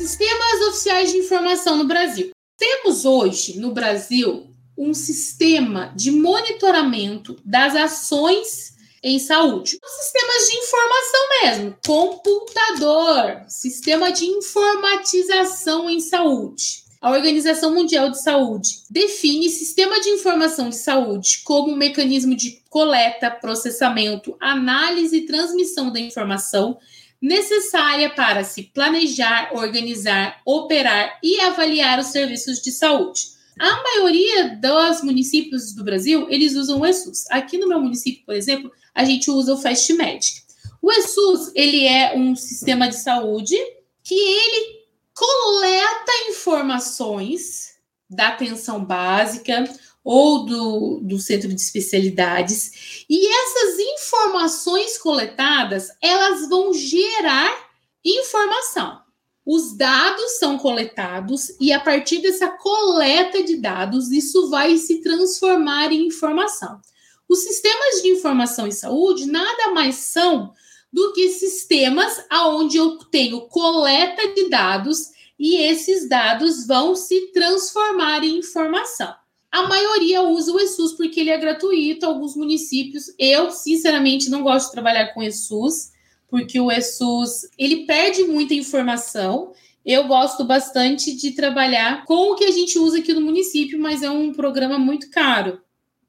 Sistemas oficiais de informação no Brasil. Temos hoje no Brasil um sistema de monitoramento das ações em saúde. Sistemas de informação mesmo, computador, sistema de informatização em saúde. A Organização Mundial de Saúde define sistema de informação de saúde como um mecanismo de coleta, processamento, análise e transmissão da informação necessária para se planejar, organizar, operar e avaliar os serviços de saúde. A maioria dos municípios do Brasil, eles usam o ESUS. Aqui no meu município, por exemplo, a gente usa o Fast Medic. O ESUS, ele é um sistema de saúde que ele coleta informações da atenção básica, ou do, do centro de especialidades. E essas informações coletadas, elas vão gerar informação. Os dados são coletados e a partir dessa coleta de dados, isso vai se transformar em informação. Os sistemas de informação em saúde nada mais são do que sistemas aonde eu tenho coleta de dados e esses dados vão se transformar em informação. A maioria usa o ESUS porque ele é gratuito. Alguns municípios, eu sinceramente não gosto de trabalhar com ESUS, porque o ESUS ele perde muita informação. Eu gosto bastante de trabalhar com o que a gente usa aqui no município, mas é um programa muito caro.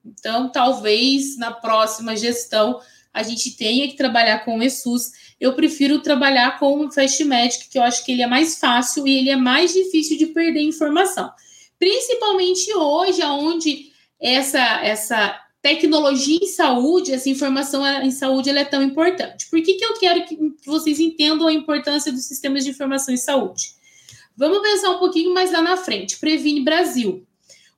Então, talvez na próxima gestão a gente tenha que trabalhar com o ESUS. Eu prefiro trabalhar com o Fast Magic, que eu acho que ele é mais fácil e ele é mais difícil de perder informação principalmente hoje, onde essa, essa tecnologia em saúde, essa informação em saúde, ela é tão importante. Por que, que eu quero que vocês entendam a importância dos sistemas de informação em saúde? Vamos pensar um pouquinho mais lá na frente. Previne Brasil.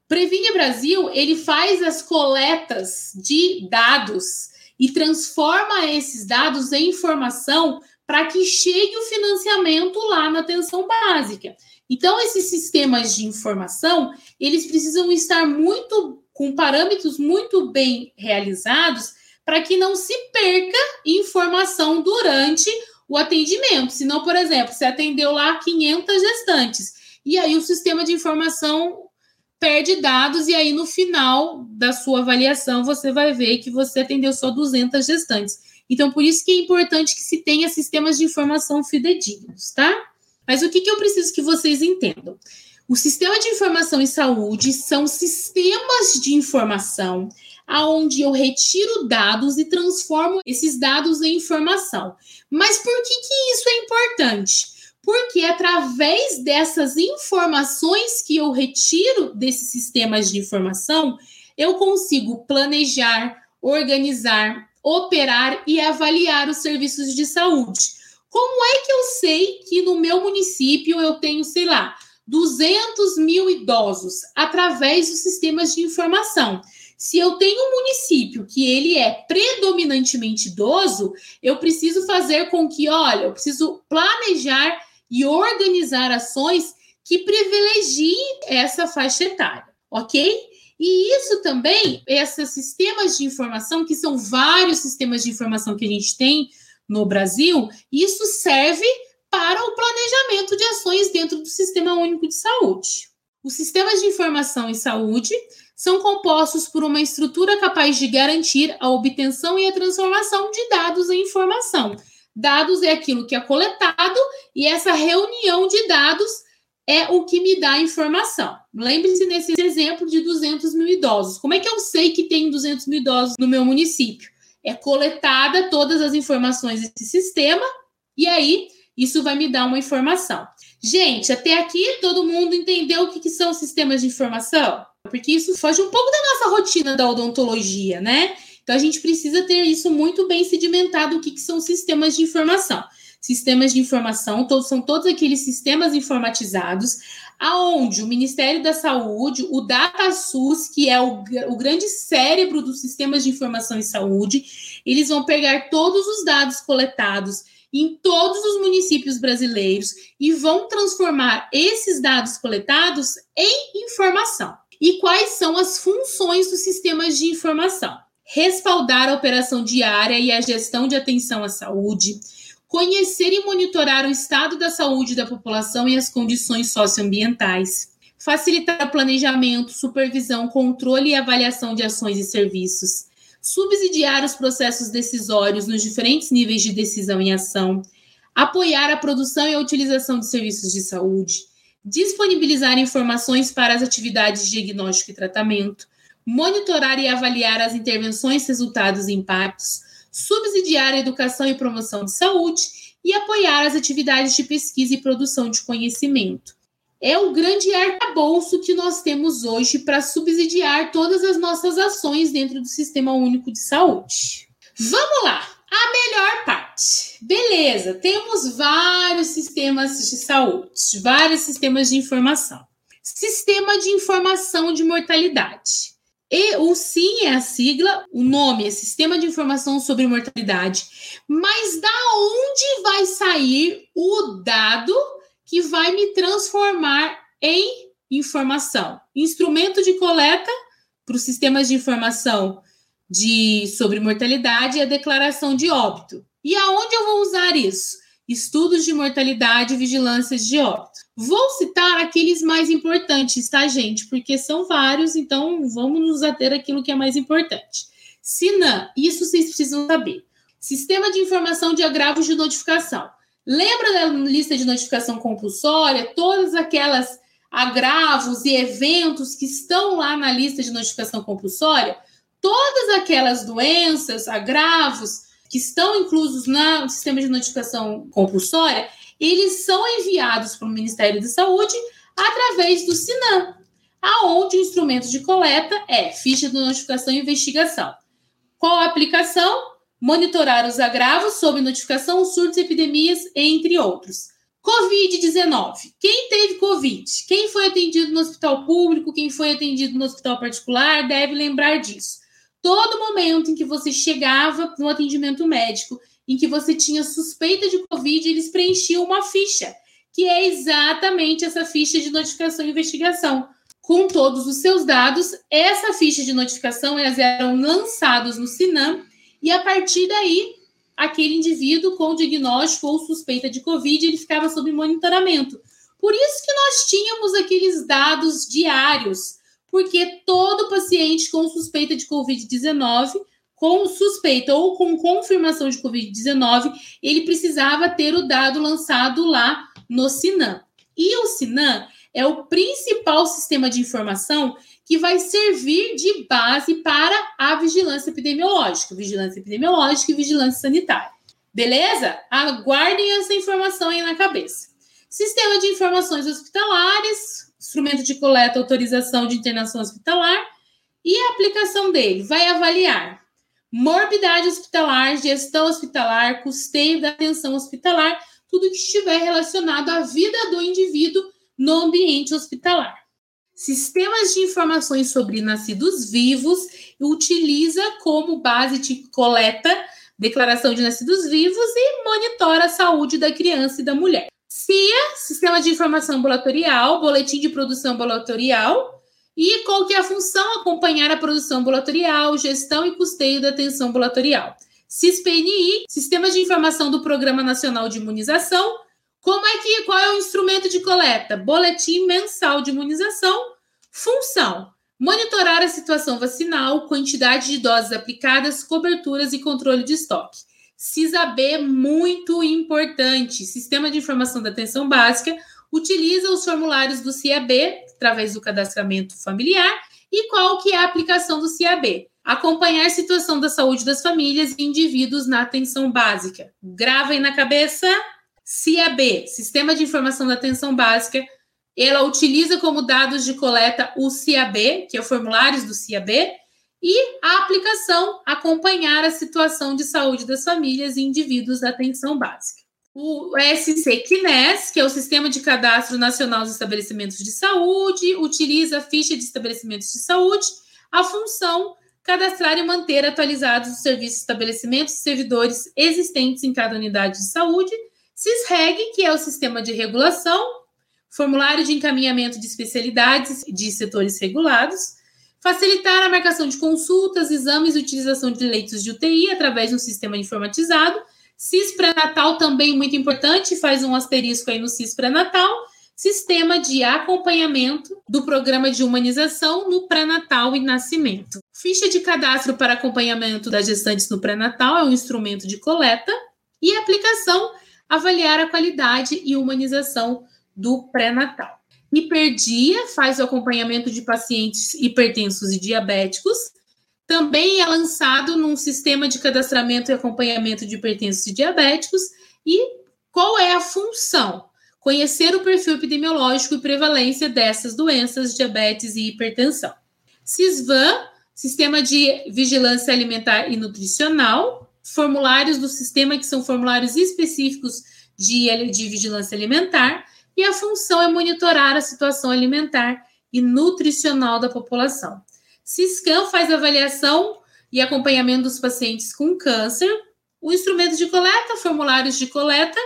Previne Brasil, ele faz as coletas de dados e transforma esses dados em informação para que chegue o financiamento lá na atenção básica. Então, esses sistemas de informação, eles precisam estar muito com parâmetros muito bem realizados para que não se perca informação durante o atendimento. Senão, por exemplo, você atendeu lá 500 gestantes e aí o sistema de informação perde dados e aí no final da sua avaliação você vai ver que você atendeu só 200 gestantes. Então, por isso que é importante que se tenha sistemas de informação fidedignos, tá? Mas o que, que eu preciso que vocês entendam? O sistema de informação em saúde são sistemas de informação aonde eu retiro dados e transformo esses dados em informação. Mas por que, que isso é importante? Porque através dessas informações que eu retiro desses sistemas de informação, eu consigo planejar, organizar, operar e avaliar os serviços de saúde. Como é que eu sei que no meu município eu tenho, sei lá, 200 mil idosos através dos sistemas de informação? Se eu tenho um município que ele é predominantemente idoso, eu preciso fazer com que, olha, eu preciso planejar e organizar ações que privilegiem essa faixa etária, ok? E isso também, esses sistemas de informação, que são vários sistemas de informação que a gente tem no Brasil, isso serve para o planejamento de ações dentro do Sistema Único de Saúde. Os sistemas de informação em saúde são compostos por uma estrutura capaz de garantir a obtenção e a transformação de dados em informação. Dados é aquilo que é coletado e essa reunião de dados é o que me dá informação. Lembre-se nesse exemplo de 200 mil idosos. Como é que eu sei que tem 200 mil idosos no meu município? é coletada todas as informações desse sistema e aí isso vai me dar uma informação. Gente, até aqui todo mundo entendeu o que, que são sistemas de informação? Porque isso foge um pouco da nossa rotina da odontologia, né? Então a gente precisa ter isso muito bem sedimentado, o que, que são sistemas de informação. Sistemas de informação todos, são todos aqueles sistemas informatizados aonde o Ministério da Saúde, o DataSUS, que é o, o grande cérebro dos sistemas de informação em saúde, eles vão pegar todos os dados coletados em todos os municípios brasileiros e vão transformar esses dados coletados em informação. E quais são as funções dos sistemas de informação? Respaldar a operação diária e a gestão de atenção à saúde, conhecer e monitorar o estado da saúde da população e as condições socioambientais, facilitar o planejamento, supervisão, controle e avaliação de ações e serviços, subsidiar os processos decisórios nos diferentes níveis de decisão e ação, apoiar a produção e a utilização de serviços de saúde, disponibilizar informações para as atividades de diagnóstico e tratamento, monitorar e avaliar as intervenções, resultados e impactos, subsidiar a educação e promoção de saúde e apoiar as atividades de pesquisa e produção de conhecimento. É o grande arcabouço que nós temos hoje para subsidiar todas as nossas ações dentro do Sistema Único de Saúde. Vamos lá! A melhor parte. Beleza, temos vários sistemas de saúde, vários sistemas de informação. Sistema de informação de mortalidade. E o SIM é a sigla, o nome é Sistema de Informação sobre Mortalidade. Mas da onde vai sair o dado que vai me transformar em informação? Instrumento de coleta para os sistemas de informação de sobre mortalidade e a declaração de óbito. E aonde eu vou usar isso? Estudos de mortalidade e vigilâncias de óbito. Vou citar aqueles mais importantes, tá, gente? Porque são vários, então vamos nos ater àquilo que é mais importante. SINAM, isso vocês precisam saber. Sistema de Informação de Agravos de Notificação. Lembra da lista de notificação compulsória? Todas aquelas agravos e eventos que estão lá na lista de notificação compulsória? todas aquelas doenças, agravos que estão inclusos no sistema de notificação compulsória, eles são enviados para o Ministério da Saúde através do SINAM, aonde o instrumento de coleta é ficha de notificação e investigação. Qual a aplicação? Monitorar os agravos sob notificação, surtos, epidemias, entre outros. Covid-19. Quem teve Covid? Quem foi atendido no hospital público? Quem foi atendido no hospital particular? Deve lembrar disso todo momento em que você chegava no atendimento médico, em que você tinha suspeita de Covid, eles preenchiam uma ficha, que é exatamente essa ficha de notificação e investigação. Com todos os seus dados, essa ficha de notificação elas eram lançados no Sinam e a partir daí aquele indivíduo com diagnóstico ou suspeita de Covid ele ficava sob monitoramento. Por isso que nós tínhamos aqueles dados diários porque todo paciente com suspeita de Covid-19, com suspeita ou com confirmação de Covid-19, ele precisava ter o dado lançado lá no Sinam. E o Sinam é o principal sistema de informação que vai servir de base para a vigilância epidemiológica, vigilância epidemiológica e vigilância sanitária. Beleza? Aguardem essa informação aí na cabeça. Sistema de informações hospitalares, instrumento de coleta, autorização de internação hospitalar e a aplicação dele vai avaliar morbidade hospitalar, gestão hospitalar, custeio da atenção hospitalar, tudo que estiver relacionado à vida do indivíduo no ambiente hospitalar. Sistemas de informações sobre nascidos vivos utiliza como base de coleta declaração de nascidos vivos e monitora a saúde da criança e da mulher. CIA, Sistema de Informação Ambulatorial, Boletim de Produção Ambulatorial, e qual que é a função? Acompanhar a produção ambulatorial, gestão e custeio da atenção ambulatorial. CISPNI, Sistema de Informação do Programa Nacional de Imunização. Como é que, qual é o instrumento de coleta? Boletim mensal de imunização. Função: monitorar a situação vacinal, quantidade de doses aplicadas, coberturas e controle de estoque. CISAB, muito importante. Sistema de Informação da Atenção Básica utiliza os formulários do CIAB, através do cadastramento familiar, e qual que é a aplicação do CIAB? Acompanhar a situação da saúde das famílias e indivíduos na atenção básica. Gravem na cabeça. CIAB, Sistema de Informação da Atenção Básica, ela utiliza como dados de coleta o CIAB, que é o formulários do CIAB, e a aplicação acompanhar a situação de saúde das famílias e indivíduos da atenção básica. O SCQNES, que é o Sistema de Cadastro Nacional dos Estabelecimentos de Saúde, utiliza a ficha de estabelecimentos de saúde, a função cadastrar e manter atualizados os serviços, estabelecimentos e servidores existentes em cada unidade de saúde, CISREG, que é o Sistema de Regulação, formulário de encaminhamento de especialidades de setores regulados, facilitar a marcação de consultas, exames e utilização de leitos de UTI através de um sistema informatizado, CIS pré-natal também muito importante, faz um asterisco aí no CIS pré-natal. Sistema de acompanhamento do programa de humanização no pré-natal e nascimento. Ficha de cadastro para acompanhamento das gestantes no pré-natal é um instrumento de coleta e aplicação avaliar a qualidade e humanização do pré-natal. Hiperdia faz o acompanhamento de pacientes hipertensos e diabéticos. Também é lançado num sistema de cadastramento e acompanhamento de hipertensos e diabéticos. E qual é a função? Conhecer o perfil epidemiológico e prevalência dessas doenças, diabetes e hipertensão. CISVAN, Sistema de Vigilância Alimentar e Nutricional, formulários do sistema que são formulários específicos de, de vigilância alimentar, e a função é monitorar a situação alimentar e nutricional da população. CISCAM faz avaliação e acompanhamento dos pacientes com câncer, o instrumento de coleta, formulários de coleta,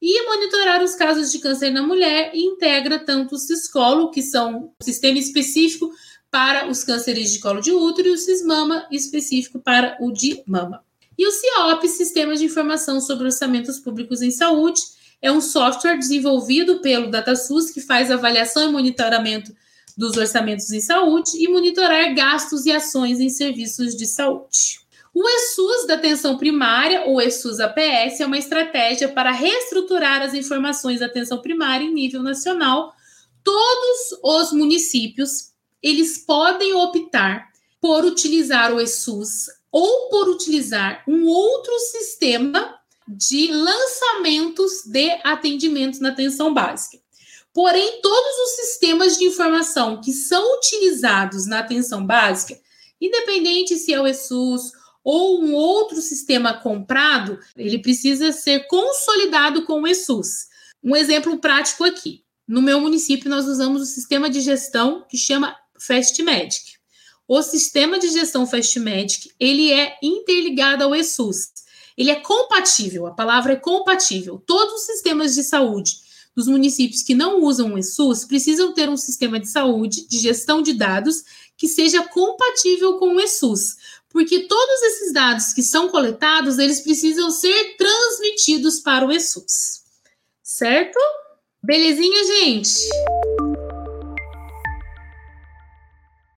e monitorar os casos de câncer na mulher e integra tanto o CISCOLO, que são um sistema específico para os cânceres de colo de útero, e o CISMAMA, específico para o de mama. E o CIOP, Sistema de Informação sobre Orçamentos Públicos em Saúde, é um software desenvolvido pelo DataSUS que faz avaliação e monitoramento dos orçamentos em saúde e monitorar gastos e ações em serviços de saúde. O ESUS da atenção primária, ou ESUS APS, é uma estratégia para reestruturar as informações da atenção primária em nível nacional. Todos os municípios, eles podem optar por utilizar o ESUS ou por utilizar um outro sistema de lançamentos de atendimentos na atenção básica. Porém, todos os sistemas de informação que são utilizados na atenção básica, independente se é o ESUS ou um outro sistema comprado, ele precisa ser consolidado com o ESUS. Um exemplo prático aqui. No meu município, nós usamos o sistema de gestão que chama FastMedic. O sistema de gestão FastMedic, ele é interligado ao ESUS. Ele é compatível, a palavra é compatível. Todos os sistemas de saúde dos municípios que não usam o ESUS precisam ter um sistema de saúde, de gestão de dados, que seja compatível com o ESUS, porque todos esses dados que são coletados, eles precisam ser transmitidos para o ESUS. Certo? Belezinha, gente?